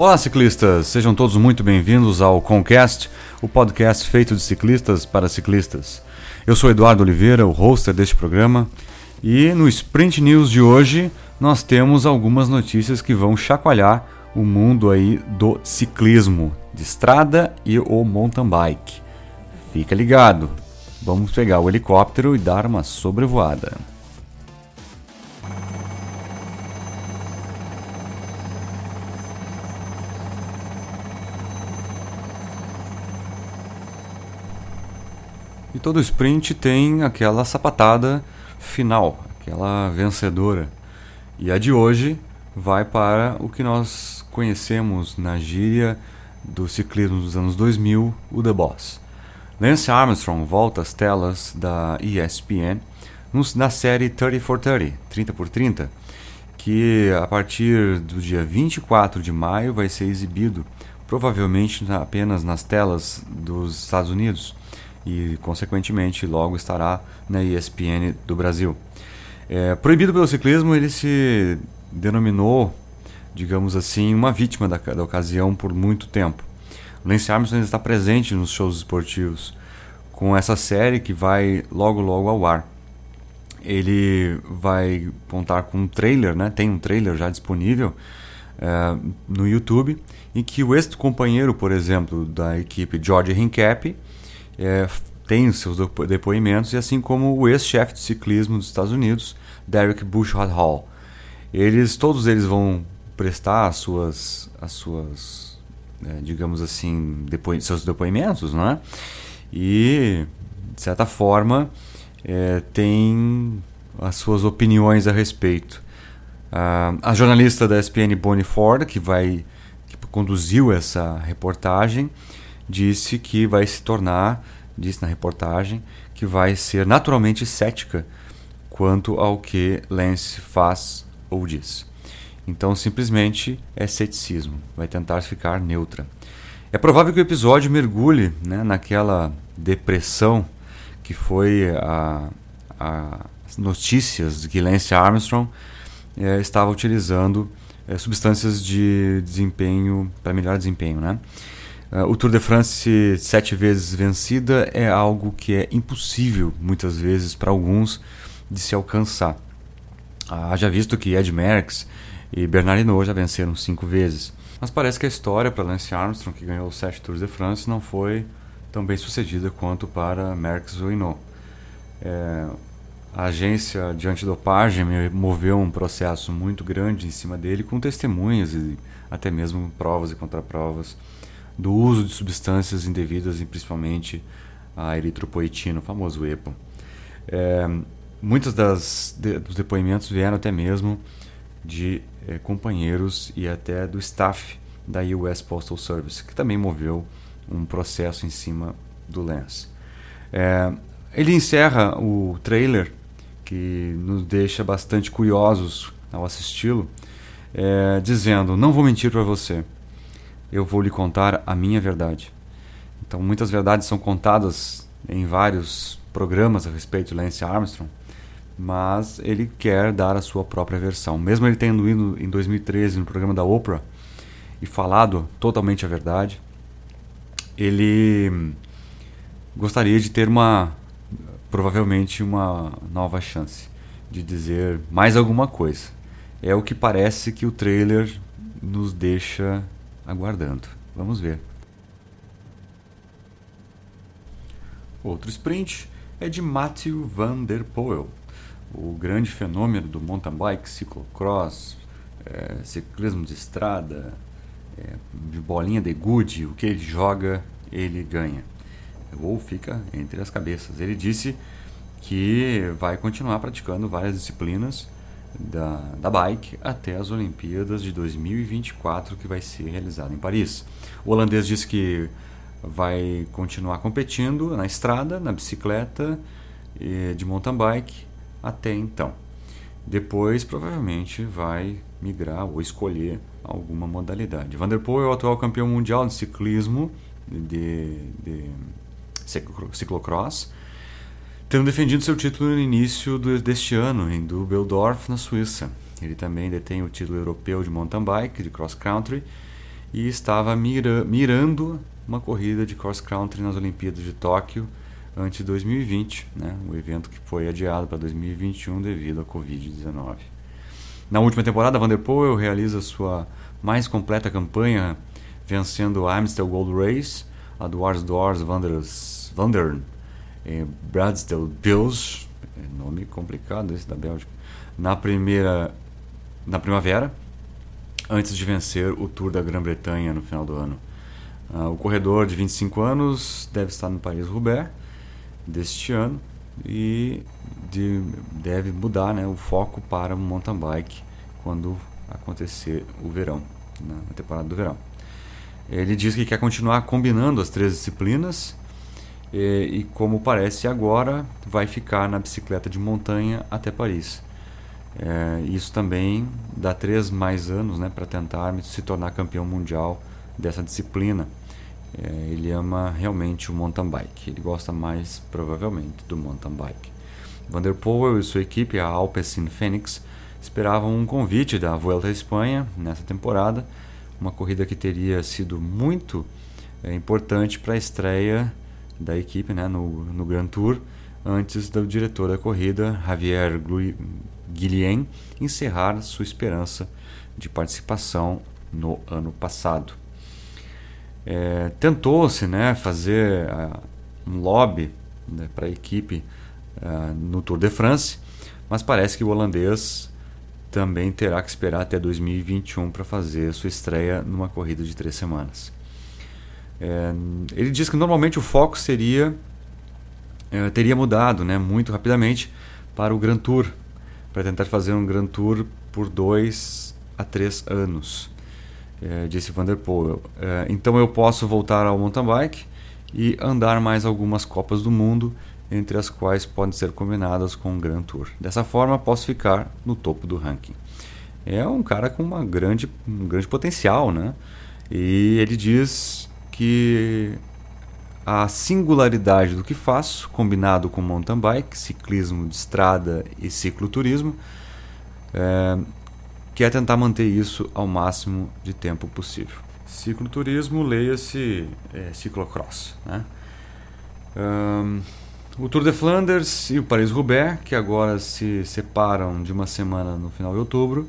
Olá, ciclistas! Sejam todos muito bem-vindos ao Concast, o podcast feito de ciclistas para ciclistas. Eu sou Eduardo Oliveira, o hoster deste programa, e no Sprint News de hoje nós temos algumas notícias que vão chacoalhar o mundo aí do ciclismo de estrada e o mountain bike. Fica ligado! Vamos pegar o helicóptero e dar uma sobrevoada. E todo sprint tem aquela sapatada final, aquela vencedora. E a de hoje vai para o que nós conhecemos na gíria do ciclismo dos anos 2000, o The Boss. Lance Armstrong volta às telas da ESPN na série 30 for 30, 30 por 30, que a partir do dia 24 de maio vai ser exibido provavelmente apenas nas telas dos Estados Unidos e, consequentemente, logo estará na ESPN do Brasil. É, proibido pelo ciclismo, ele se denominou, digamos assim, uma vítima da, da ocasião por muito tempo. Lance Armstrong está presente nos shows esportivos com essa série que vai logo logo ao ar. Ele vai contar com um trailer, né? Tem um trailer já disponível é, no YouTube, em que o ex-companheiro, por exemplo, da equipe George Hincapie é, tem os seus depoimentos, e assim como o ex-chefe de ciclismo dos Estados Unidos, Derek Bushard Hall. Eles, todos eles vão prestar as suas, as suas é, digamos assim, depo seus depoimentos, não é? E, de certa forma, é, tem as suas opiniões a respeito. A jornalista da ESPN, Bonnie Ford, que vai que conduziu essa reportagem, disse que vai se tornar, disse na reportagem, que vai ser naturalmente cética quanto ao que Lance faz ou diz. Então, simplesmente é ceticismo, vai tentar ficar neutra. É provável que o episódio mergulhe né, naquela depressão que foi a, a, as notícias de que Lance Armstrong é, estava utilizando é, substâncias de desempenho para melhor desempenho, né? Uh, o Tour de France sete vezes vencida é algo que é impossível, muitas vezes, para alguns, de se alcançar. Haja visto que Ed Merckx e Bernard Hinault já venceram cinco vezes. Mas parece que a história para Lance Armstrong, que ganhou sete Tours de France, não foi tão bem sucedida quanto para Merckx ou Hinault. É, a agência de antidopagem moveu um processo muito grande em cima dele, com testemunhas e até mesmo provas e contraprovas do uso de substâncias indevidas e principalmente a eritropoetina, o famoso EPO. É, muitos das, de, dos depoimentos vieram até mesmo de é, companheiros e até do staff da US Postal Service, que também moveu um processo em cima do Lance. É, ele encerra o trailer, que nos deixa bastante curiosos ao assisti-lo, é, dizendo: Não vou mentir para você eu vou lhe contar a minha verdade. Então, muitas verdades são contadas em vários programas a respeito de Lance Armstrong, mas ele quer dar a sua própria versão. Mesmo ele tendo ido em 2013 no programa da Oprah e falado totalmente a verdade, ele gostaria de ter uma provavelmente uma nova chance de dizer mais alguma coisa. É o que parece que o trailer nos deixa aguardando. Vamos ver. Outro sprint é de Matthew Van Der Poel, o grande fenômeno do mountain bike, ciclocross, é, ciclismo de estrada, é, de bolinha de gude, o que ele joga, ele ganha. Ou fica entre as cabeças. Ele disse que vai continuar praticando várias disciplinas da, da bike até as Olimpíadas de 2024, que vai ser realizada em Paris. O holandês disse que vai continuar competindo na estrada, na bicicleta de mountain bike até então. Depois, provavelmente, vai migrar ou escolher alguma modalidade. Vanderpool é o atual campeão mundial de ciclismo de, de ciclocross tendo defendido seu título no início deste ano em Dubbeldorf, na Suíça. Ele também detém o título europeu de mountain bike, de cross country, e estava mira, mirando uma corrida de cross country nas Olimpíadas de Tóquio antes de 2020, né? o evento que foi adiado para 2021 devido à Covid-19. Na última temporada, Van der Poel realiza sua mais completa campanha, vencendo a Amstel Gold Race, a Dwars Dwars Wanderers Wandern, em Bradstel Pils, é nome complicado esse da Bélgica, na primeira na primavera, antes de vencer o Tour da Grã-Bretanha no final do ano. Uh, o corredor de 25 anos deve estar no Paris-Roubaix deste ano e de, deve mudar né, o foco para o mountain bike quando acontecer o verão, na temporada do verão. Ele diz que quer continuar combinando as três disciplinas e, e, como parece agora, vai ficar na bicicleta de montanha até Paris. É, isso também dá três mais anos né, para tentar se tornar campeão mundial dessa disciplina. É, ele ama realmente o mountain bike. Ele gosta mais, provavelmente, do mountain bike. Van der Poel e sua equipe, a Alpecin Phoenix, esperavam um convite da Vuelta à Espanha nessa temporada, uma corrida que teria sido muito é, importante para a estreia da equipe né, no, no Grand Tour, antes do diretor da corrida, Javier Guilhem, encerrar sua esperança de participação no ano passado. É, Tentou-se né, fazer uh, um lobby né, para a equipe uh, no Tour de France, mas parece que o holandês também terá que esperar até 2021 para fazer sua estreia numa corrida de três semanas. É, ele diz que normalmente o foco seria é, teria mudado né, muito rapidamente para o Grand Tour, para tentar fazer um Grand Tour por dois a três anos é, disse Van der Poel. É, então eu posso voltar ao mountain bike e andar mais algumas Copas do Mundo, entre as quais podem ser combinadas com o Grand Tour. Dessa forma, posso ficar no topo do ranking. É um cara com uma grande, um grande potencial, né? E ele diz que a singularidade do que faço, combinado com mountain bike, ciclismo de estrada e cicloturismo, é, que é tentar manter isso ao máximo de tempo possível. Cicloturismo, leia-se é, ciclocross. Né? Um, o Tour de Flanders e o Paris-Roubaix, que agora se separam de uma semana no final de outubro,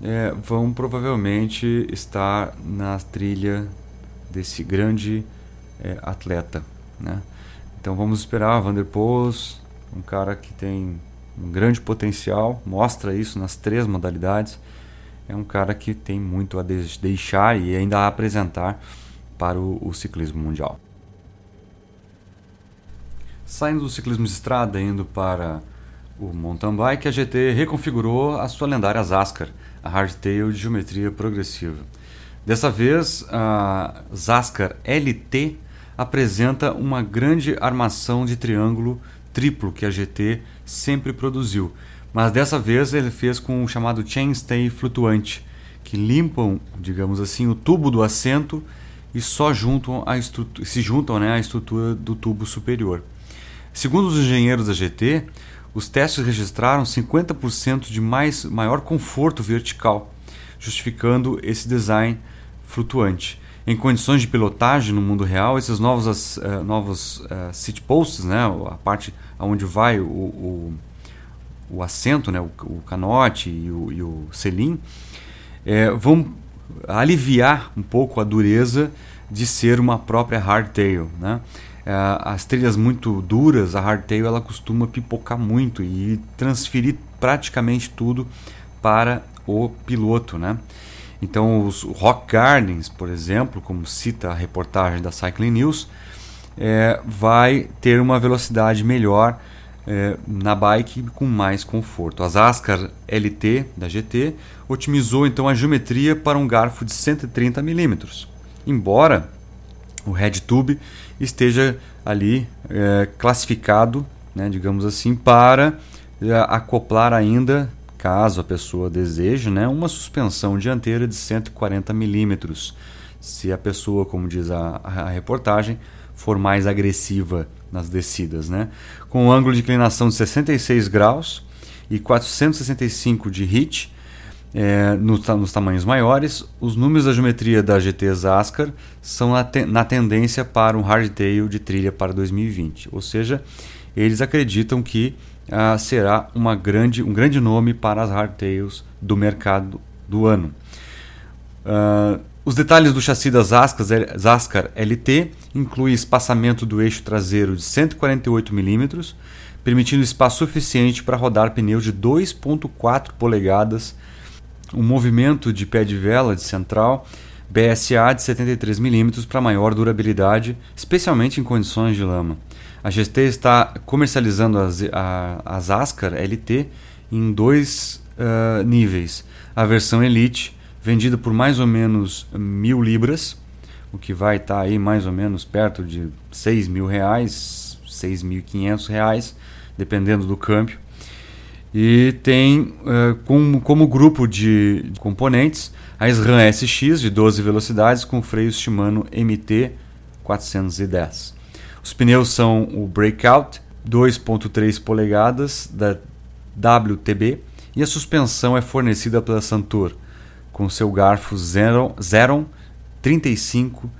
é, vão provavelmente estar na trilha desse grande é, atleta. Né? Então vamos esperar Van der Poel, um cara que tem um grande potencial, mostra isso nas três modalidades. É um cara que tem muito a deixar e ainda a apresentar para o, o ciclismo mundial. Saindo do ciclismo de estrada indo para o mountain bike, a GT reconfigurou a sua lendária Zaskar, a hardtail de geometria progressiva. Dessa vez, a Zaskar LT apresenta uma grande armação de triângulo triplo que a GT sempre produziu. Mas dessa vez ele fez com o chamado chainstay flutuante, que limpam, digamos assim, o tubo do assento e só juntam a se juntam né, à estrutura do tubo superior. Segundo os engenheiros da GT, os testes registraram 50% de mais, maior conforto vertical, justificando esse design flutuante. Em condições de pilotagem no mundo real, esses novos, uh, novos uh, seat posts, né, a parte onde vai o, o, o assento, né, o, o canote e o, e o selim, é, vão aliviar um pouco a dureza de ser uma própria hardtail. Né? As trilhas muito duras, a hardtail ela costuma pipocar muito e transferir praticamente tudo para o piloto. Né? Então, os Rock Gardens, por exemplo, como cita a reportagem da Cycling News, é, vai ter uma velocidade melhor é, na bike com mais conforto. A Ascar LT da GT otimizou então a geometria para um garfo de 130 mm, embora o RedTube esteja ali é, classificado, né, digamos assim, para é, acoplar ainda, caso a pessoa deseje, né, uma suspensão dianteira de 140 mm. Se a pessoa, como diz a, a reportagem, for mais agressiva nas descidas, né? Com um ângulo de inclinação de 66 graus e 465 de hit, é, nos, nos, tamanhos maiores, os números da geometria da GT Zaskar são na, te, na tendência para um hardtail de trilha para 2020. Ou seja, eles acreditam que ah, será uma grande, um grande nome para as hardtails do mercado do ano. Uh, os detalhes do chassi da Zaskar LT incluem espaçamento do eixo traseiro de 148 mm, permitindo espaço suficiente para rodar pneus de 2.4 polegadas, um movimento de pé de vela de central, BSA de 73 mm para maior durabilidade, especialmente em condições de lama. A GT está comercializando a, a, a Zaskar LT em dois uh, níveis. A versão Elite, vendida por mais ou menos mil libras, o que vai estar tá aí mais ou menos perto de 6 mil reais, 6.500 reais, dependendo do câmbio. E tem uh, com, como grupo de componentes a SRAM SX de 12 velocidades com freios Shimano MT 410. Os pneus são o Breakout 2.3 polegadas da WTB e a suspensão é fornecida pela Santur com seu garfo Zeron 35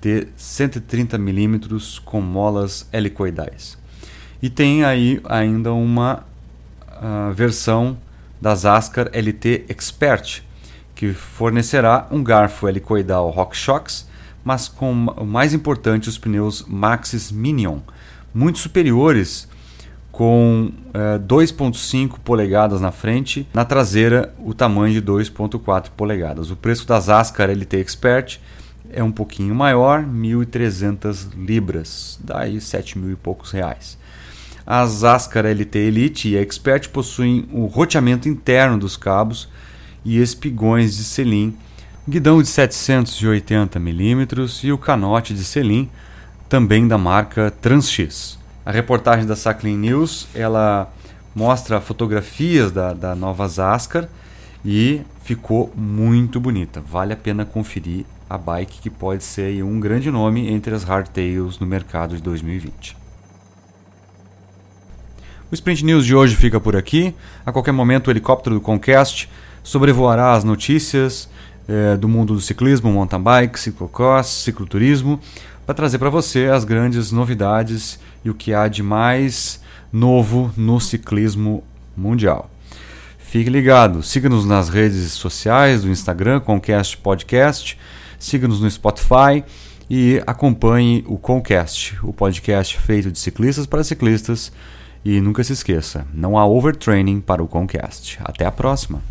de 130 mm com molas helicoidais. E tem aí ainda uma uh, versão da Zaskar LT Expert, que fornecerá um garfo helicoidal RockShox mas com o mais importante, os pneus Maxxis Minion, muito superiores, com é, 2.5 polegadas na frente, na traseira o tamanho de 2.4 polegadas. O preço das Ascar LT Expert é um pouquinho maior, 1.300 libras, daí 7 mil e poucos reais. As Ascar LT Elite e Expert possuem o roteamento interno dos cabos e espigões de selim guidão de 780 mm e o canote de selim, também da marca Transx. A reportagem da Sacklin News ela mostra fotografias da, da nova Zaskar e ficou muito bonita. Vale a pena conferir a bike que pode ser um grande nome entre as hardtails no mercado de 2020. O Sprint News de hoje fica por aqui. A qualquer momento o helicóptero do Concast sobrevoará as notícias é, do mundo do ciclismo, mountain bike, ciclocross, cicloturismo, para trazer para você as grandes novidades e o que há de mais novo no ciclismo mundial. Fique ligado, siga-nos nas redes sociais do Instagram, Concast Podcast, siga-nos no Spotify e acompanhe o Concast, o podcast feito de ciclistas para ciclistas. E nunca se esqueça, não há overtraining para o Concast. Até a próxima!